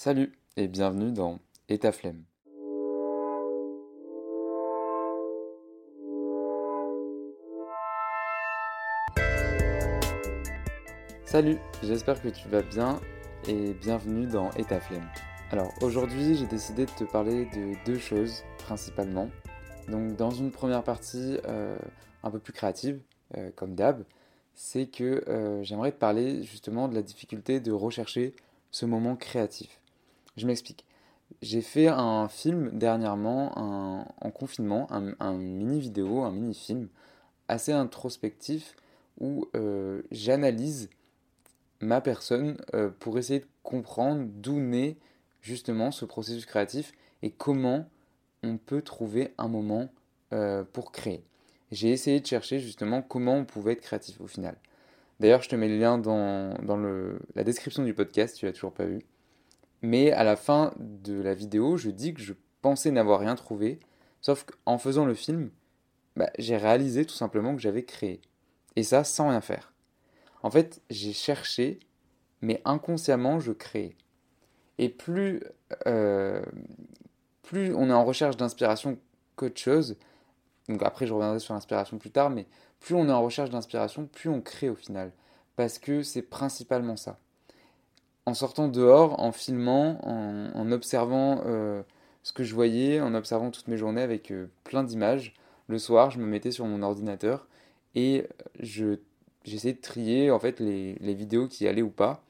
Salut et bienvenue dans Et ta flemme. Salut, j'espère que tu vas bien et bienvenue dans Et ta flemme. Alors aujourd'hui j'ai décidé de te parler de deux choses principalement. Donc dans une première partie euh, un peu plus créative, euh, comme d'hab, c'est que euh, j'aimerais te parler justement de la difficulté de rechercher ce moment créatif. Je m'explique. J'ai fait un film dernièrement en confinement, un, mini vidéo, un mini film assez introspectif où euh, j'analyse ma personne euh, pour essayer de comprendre d'où naît justement ce processus créatif et comment on peut trouver un moment euh, pour créer. J'ai essayé de chercher justement comment on pouvait être créatif au final. D'ailleurs, je te mets le lien dans, dans le, la description du podcast tu l'as toujours pas vu. Mais à la fin de la vidéo, je dis que je pensais n'avoir rien trouvé, sauf qu'en faisant le film, bah, j'ai réalisé tout simplement que j'avais créé. Et ça sans rien faire. En fait, j'ai cherché, mais inconsciemment, je créais. Et plus, euh, plus on est en recherche d'inspiration qu'autre chose, donc après je reviendrai sur l'inspiration plus tard, mais plus on est en recherche d'inspiration, plus on crée au final. Parce que c'est principalement ça en sortant dehors, en filmant, en, observant euh, ce que je voyais, en observant toutes mes journées avec euh, plein d'images. Le soir, je me mettais sur mon ordinateur et je, j'essayais de trier en fait les, vidéos qui allaient ou pas.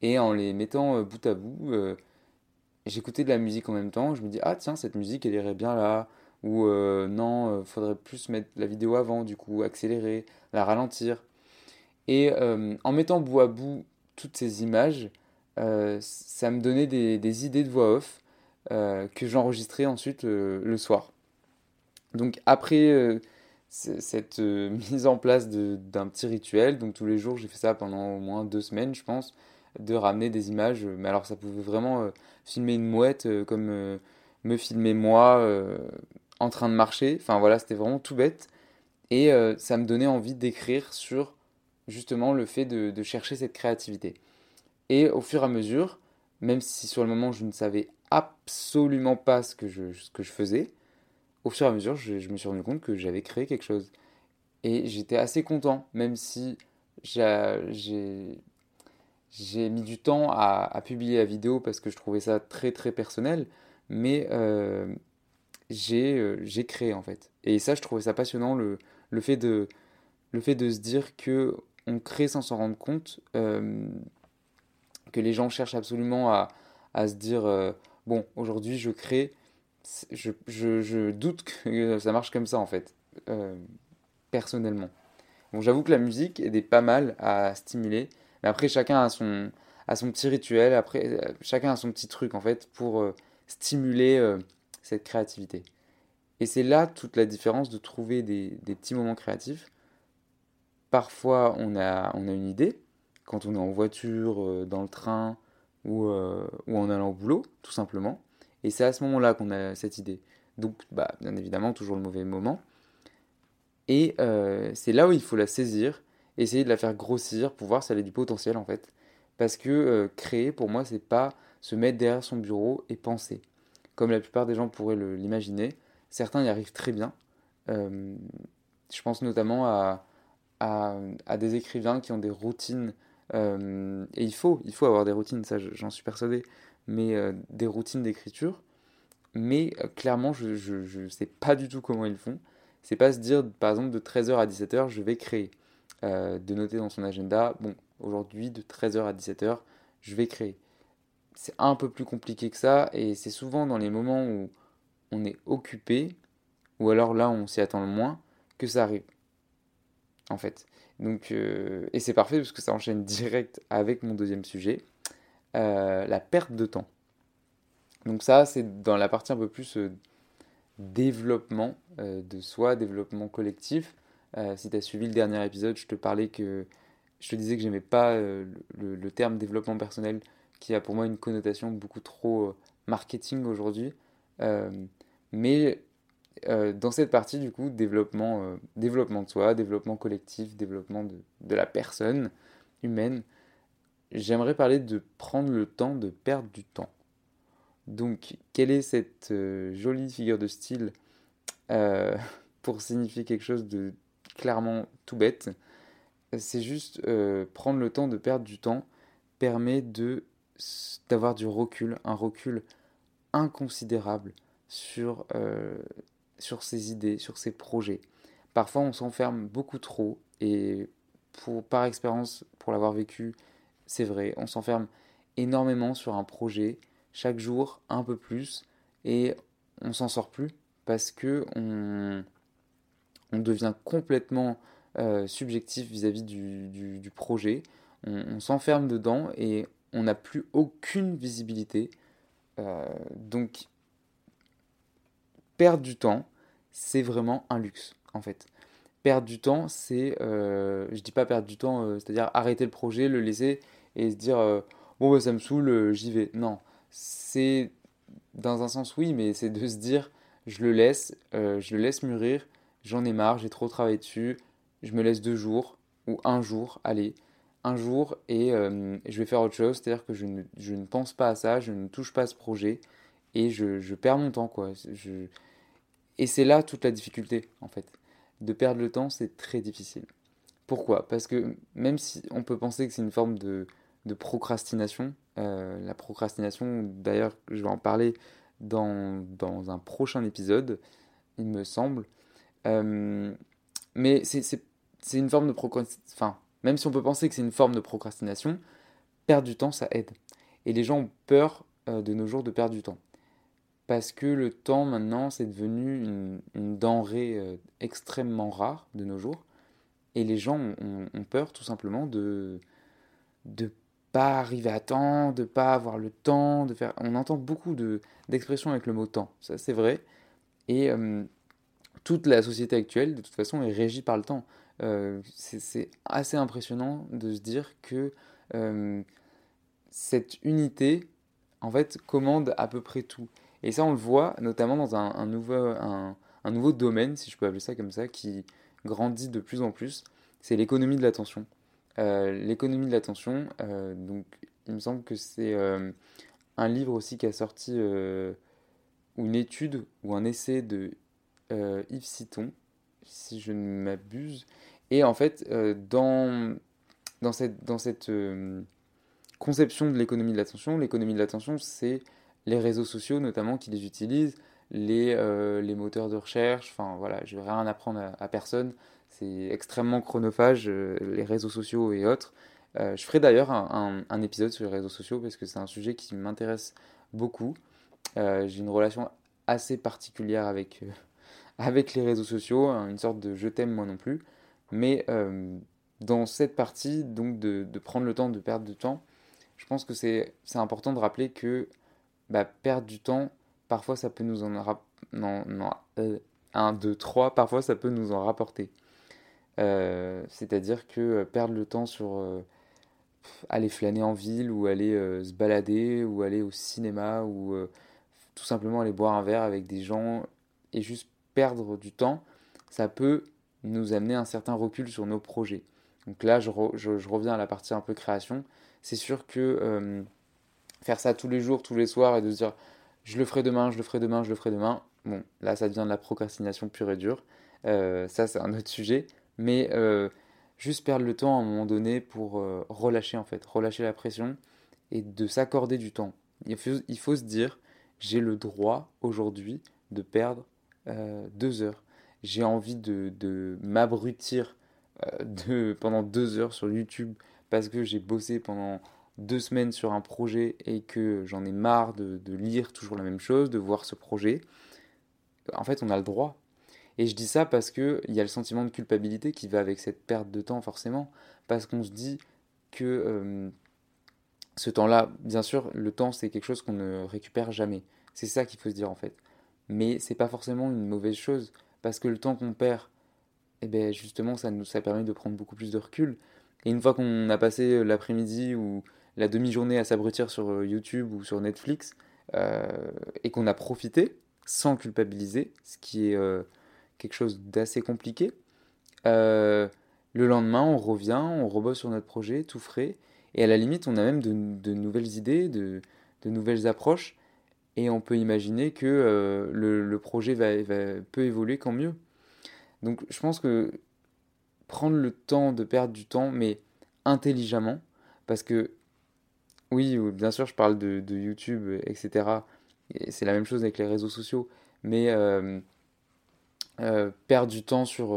Et en les mettant euh, bout à bout, j'écoutais de la musique en même temps. Je me dis, ah tiens, cette musique, elle irait bien là. Ou non, faudrait plus mettre la vidéo avant, du coup, accélérer, la ralentir. Et en mettant bout à bout toutes ces images, ça me donnait des, idées de voix off euh, que j'enregistrais ensuite euh, le soir. Donc après cette mise en place d'un petit rituel, donc tous les jours j'ai fait ça pendant au moins deux semaines je pense, de ramener des images, mais alors ça pouvait vraiment filmer une mouette comme me filmer moi en train de marcher, enfin voilà c'était vraiment tout bête, et ça me donnait envie d'écrire sur justement le fait de chercher cette créativité. Et au fur et à mesure, même si sur le moment je ne savais absolument pas ce que je, faisais, au fur et à mesure, je, me suis rendu compte que j'avais créé quelque chose. Et j'étais assez content, même si j'ai mis du temps à, publier la vidéo parce que je trouvais ça très très personnel, mais euh, euh, j'ai créé en fait. Et ça, je trouvais ça passionnant, le, le, fait, de, le fait de se dire que on crée sans s'en rendre compte. Euh, que les gens cherchent absolument à, à se dire euh, bon, aujourd'hui je crée. Je, je, doute que ça marche comme ça en fait, euh, personnellement. Bon, j'avoue que la musique est pas mal à stimuler, mais après chacun a son, son petit rituel, après euh, chacun a son petit truc en fait pour stimuler cette créativité. Et c'est là toute la différence de trouver des, des, petits moments créatifs. Parfois on a, on a une idée, quand on est en voiture, euh, dans le train ou, euh, ou en allant au boulot, tout simplement. Et c'est à ce moment-là qu'on a cette idée. Donc, bah, bien évidemment, toujours le mauvais moment. Et euh, c'est là où il faut la saisir, essayer de la faire grossir pour voir si elle a du potentiel en fait. Parce que créer, pour moi, c'est pas se mettre derrière son bureau et penser. Comme la plupart des gens pourraient l'imaginer, certains y arrivent très bien. je pense notamment à, des écrivains qui ont des routines euh, et il faut, il faut avoir des routines, ça j'en suis persuadé, mais euh, des routines d'écriture. Mais euh, clairement, je ne sais pas du tout comment ils font. C'est pas se dire, par exemple, de 13h à 17h, je vais créer. de noter dans son agenda, bon, aujourd'hui, de 13h à 17h, je vais créer. C'est un peu plus compliqué que ça, et c'est souvent dans les moments où on est occupé, ou alors là, on s'y attend le moins, que ça arrive. En fait. Donc, euh, et c'est parfait parce que ça enchaîne direct avec mon deuxième sujet, euh, la perte de temps. Donc ça, c'est dans la partie un peu plus euh, développement de soi, développement collectif. si tu as suivi le dernier épisode, je te parlais que je te disais que j'aimais pas le, le, terme développement personnel qui a pour moi une connotation beaucoup trop marketing aujourd'hui. mais euh, dans cette partie, du coup, développement, euh, développement de soi, développement collectif, développement de, la personne humaine, j'aimerais parler de prendre le temps de perdre du temps. Donc, quelle est cette jolie figure de style pour signifier quelque chose de clairement tout bête? C'est juste prendre le temps de perdre du temps permet de d'avoir du recul, un recul inconsidérable sur, euh, sur ses idées, sur ses projets. Parfois, on s'enferme beaucoup trop, et par expérience, pour l'avoir vécu, c'est vrai, on s'enferme énormément sur un projet, chaque jour un peu plus, et on s'en sort plus parce que on, devient complètement euh, subjectif vis-à-vis du, du, projet, on s'enferme dedans et on n'a plus aucune visibilité. Euh, donc, perdre du temps, c'est vraiment un luxe, en fait. Perdre du temps, c'est, euh, je dis pas perdre du temps, euh, c'est-à-dire arrêter le projet, le laisser et se dire, bon, bah, ça me saoule, j'y vais. Non, c'est, dans un sens, oui, mais c'est de se dire, je le laisse, je le laisse mûrir, j'en ai marre, j'ai trop travaillé dessus, je me laisse deux jours ou un jour, allez, un jour et euh, je vais faire autre chose, c'est-à-dire que je ne, je ne, pense pas à ça, je ne touche pas à ce projet et je, je perds mon temps. Quoi. Je... Et c'est là toute la difficulté en fait. De perdre le temps, c'est très difficile. Pourquoi? Parce que même si on peut penser que c'est une forme de, procrastination, euh, la procrastination, d'ailleurs, je vais en parler dans, dans un prochain épisode, il me semble. Euh, mais c'est une forme de procrastination. Enfin, même si on peut penser que c'est une forme de procrastination, perdre du temps, ça aide. Et les gens ont peur euh, de nos jours de perdre du temps. Parce que le temps, maintenant, c'est devenu une, denrée euh, extrêmement rare de nos jours. Et les gens ont, peur tout simplement de ne pas arriver à temps, de pas avoir le temps, de faire... On entend beaucoup d'expressions avec le mot temps, ça c'est vrai. Et euh, toute la société actuelle, de toute façon, est régie par le temps. Euh, c'est assez impressionnant de se dire que cette unité, en fait, commande à peu près tout. Et ça, on le voit notamment dans un, nouveau, un, nouveau domaine, si je peux appeler ça comme ça, qui grandit de plus en plus, c'est l'économie de l'attention. Euh, l'économie de l'attention, donc il me semble que c'est un livre aussi qui a sorti, ou une étude, ou un essai de Yves Citon, si je ne m'abuse, et en fait, euh, dans, dans cette, dans cette euh, conception de l'économie de l'attention, l'économie de l'attention, c'est les réseaux sociaux notamment qui les utilisent, les, euh, les moteurs de recherche, enfin voilà, je vais rien apprendre à, personne, c'est extrêmement chronophage, les réseaux sociaux et autres. je ferai d'ailleurs un, un, épisode sur les réseaux sociaux parce que c'est un sujet qui m'intéresse beaucoup. J'ai une relation assez particulière avec, avec les réseaux sociaux, hein, une sorte de je t'aime moi non plus. Mais euh, dans cette partie, donc de, prendre le temps de perdre du temps, je pense que c'est important de rappeler que bah, perdre du temps, parfois ça peut nous en non, non, 1, 2, 3, parfois ça peut nous en rapporter. Euh, c'est-à-dire que euh, perdre le temps sur aller flâner en ville ou aller se balader ou aller au cinéma ou tout simplement aller boire un verre avec des gens et juste perdre du temps, ça peut nous amener un certain recul sur nos projets. Donc là, je, reviens à la partie un peu création. C'est sûr que euh, faire ça tous les jours, tous les soirs, et de se dire je le ferai demain, je le ferai demain, je le ferai demain, bon, là, ça devient de la procrastination pure et dure. Euh, ça, c'est un autre sujet. Mais euh, juste perdre le temps à un moment donné pour relâcher, en fait, relâcher la pression et de s'accorder du temps. Il faut, se dire j'ai le droit aujourd'hui de perdre deux heures j'ai envie de, m'abrutir euh, pendant deux heures sur YouTube parce que j'ai bossé pendant deux semaines sur un projet et que j'en ai marre de, lire toujours la même chose, de voir ce projet, en fait, on a le droit. Et je dis ça parce qu'il y a le sentiment de culpabilité qui va avec cette perte de temps, forcément, parce qu'on se dit que euh, ce temps-là, bien sûr, le temps, c'est quelque chose qu'on ne récupère jamais. C'est ça qu'il faut se dire, en fait. Mais c'est pas forcément une mauvaise chose parce que le temps qu'on perd, eh ben justement, ça nous ça permet de prendre beaucoup plus de recul. Et une fois qu'on a passé euh, l'après-midi ou la demi-journée à s'abrutir sur euh, YouTube ou sur Netflix, euh, et qu'on a profité sans culpabiliser, ce qui est quelque chose d'assez compliqué, le lendemain, on revient, on rebosse sur notre projet, tout frais, et à la limite, on a même de, nouvelles idées, de, nouvelles approches, et on peut imaginer que euh, le, projet va, peut évoluer quand mieux. Donc je pense que prendre le temps de perdre du temps, mais intelligemment, parce que oui, bien sûr, je parle de, YouTube, etc. C'est la même chose avec les réseaux sociaux, mais euh, euh, perdre du temps sur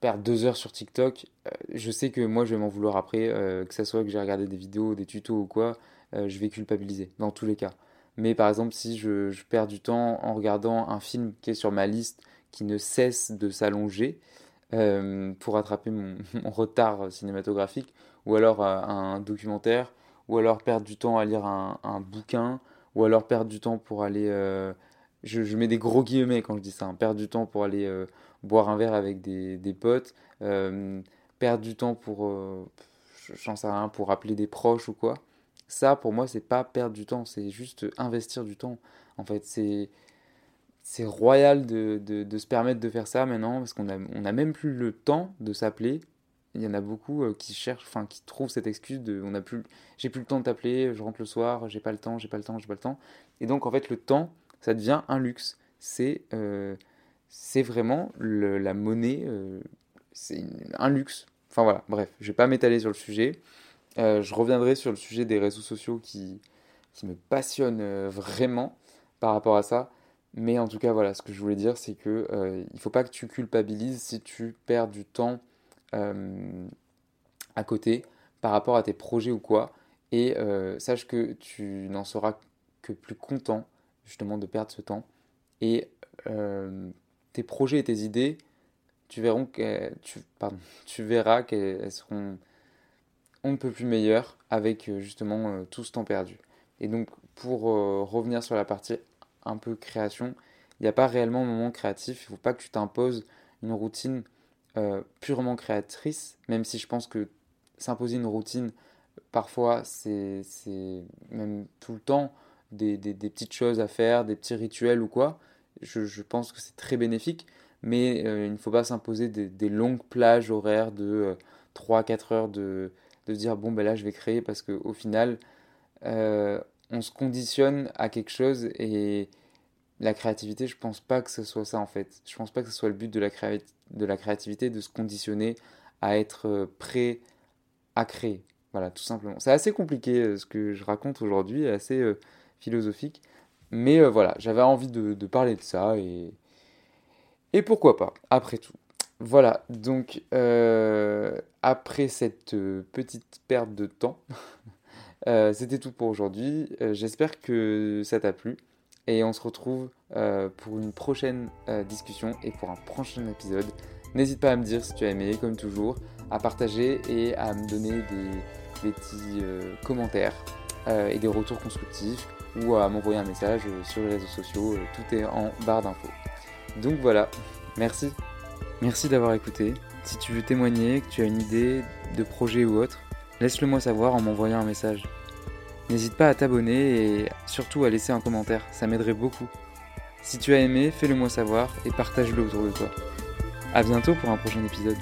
perdre deux heures sur TikTok, je sais que moi je vais m'en vouloir après, que ce soit que j'ai regardé des vidéos, des tutos ou quoi, je vais culpabiliser dans tous les cas. Mais par exemple, si je, perds du temps en regardant un film qui est sur ma liste, qui ne cesse de s'allonger, euh, pour rattraper mon, retard cinématographique, ou alors euh, un documentaire, ou alors perdre du temps à lire un, bouquin, ou alors perdre du temps pour aller... Euh, je, mets des gros guillemets quand je dis ça, hein, perdre du temps pour aller boire un verre avec des, potes, perdre du temps pour... j'en sais rien, pour appeler des proches ou quoi. Ça, pour moi, c'est pas perdre du temps, c'est juste investir du temps. En fait, c'est c'est royal de, de, se permettre de faire ça maintenant parce qu'on a, on a même plus le temps de s'appeler. Il y en a beaucoup euh, qui cherchent, enfin qui trouvent cette excuse de on a plus, j'ai plus le temps de t'appeler, je rentre le soir, j'ai pas le temps, j'ai pas le temps, j'ai pas le temps. Et donc en fait le temps, ça devient un luxe. C'est euh, c'est vraiment la monnaie, euh, c'est un luxe. Enfin voilà, bref, je vais pas m'étaler sur le sujet. Je reviendrai sur le sujet des réseaux sociaux qui, qui me passionne vraiment par rapport à ça. Mais en tout cas, voilà, ce que je voulais dire, c'est que il faut pas que tu culpabilises si tu perds du temps à côté par rapport à tes projets ou quoi. Et sache que tu n'en seras que plus content justement de perdre ce temps. Et tes projets et tes idées, tu, verras tu, pardon, tu verras qu'elles seront on ne peut plus meilleur avec euh, justement euh, tout ce temps perdu. Et donc pour euh, revenir sur la partie un peu création, il n'y a pas réellement un moment créatif, il ne faut pas que tu t'imposes une routine purement créatrice, même si je pense que s'imposer une routine, parfois c'est même tout le temps des, petites choses à faire, des petits rituels ou quoi. Je, pense que c'est très bénéfique, mais il ne faut pas s'imposer des, des, longues plages horaires de 3-4 heures de, de dire bon ben là je vais créer parce qu'au final euh, on se conditionne à quelque chose et la créativité je pense pas que ce soit ça en fait. Je pense pas que ce soit le but de la, créativité de se conditionner à être euh, prêt à créer. Voilà tout simplement. C'est assez compliqué euh, ce que je raconte aujourd'hui assez philosophique. Mais voilà j'avais envie de, parler de ça et pourquoi pas après tout. Voilà, donc euh, après cette euh, petite perte de temps, euh, c'était tout pour aujourd'hui. J'espère que ça t'a plu et on se retrouve pour une prochaine discussion et pour un prochain épisode. N'hésite pas à me dire si tu as aimé, comme toujours, à partager et à me donner des, petits commentaires et des retours constructifs ou à m'envoyer un message sur les réseaux sociaux. tout est en barre d'infos. Donc voilà, merci. Merci d'avoir écouté. Si tu veux témoigner, que tu as une idée de projet ou autre, laisse-le moi savoir en m'envoyant un message. N'hésite pas à t'abonner et surtout à laisser un commentaire, ça m'aiderait beaucoup. Si tu as aimé, fais-le moi savoir et partage-le autour de toi. A bientôt pour un prochain épisode.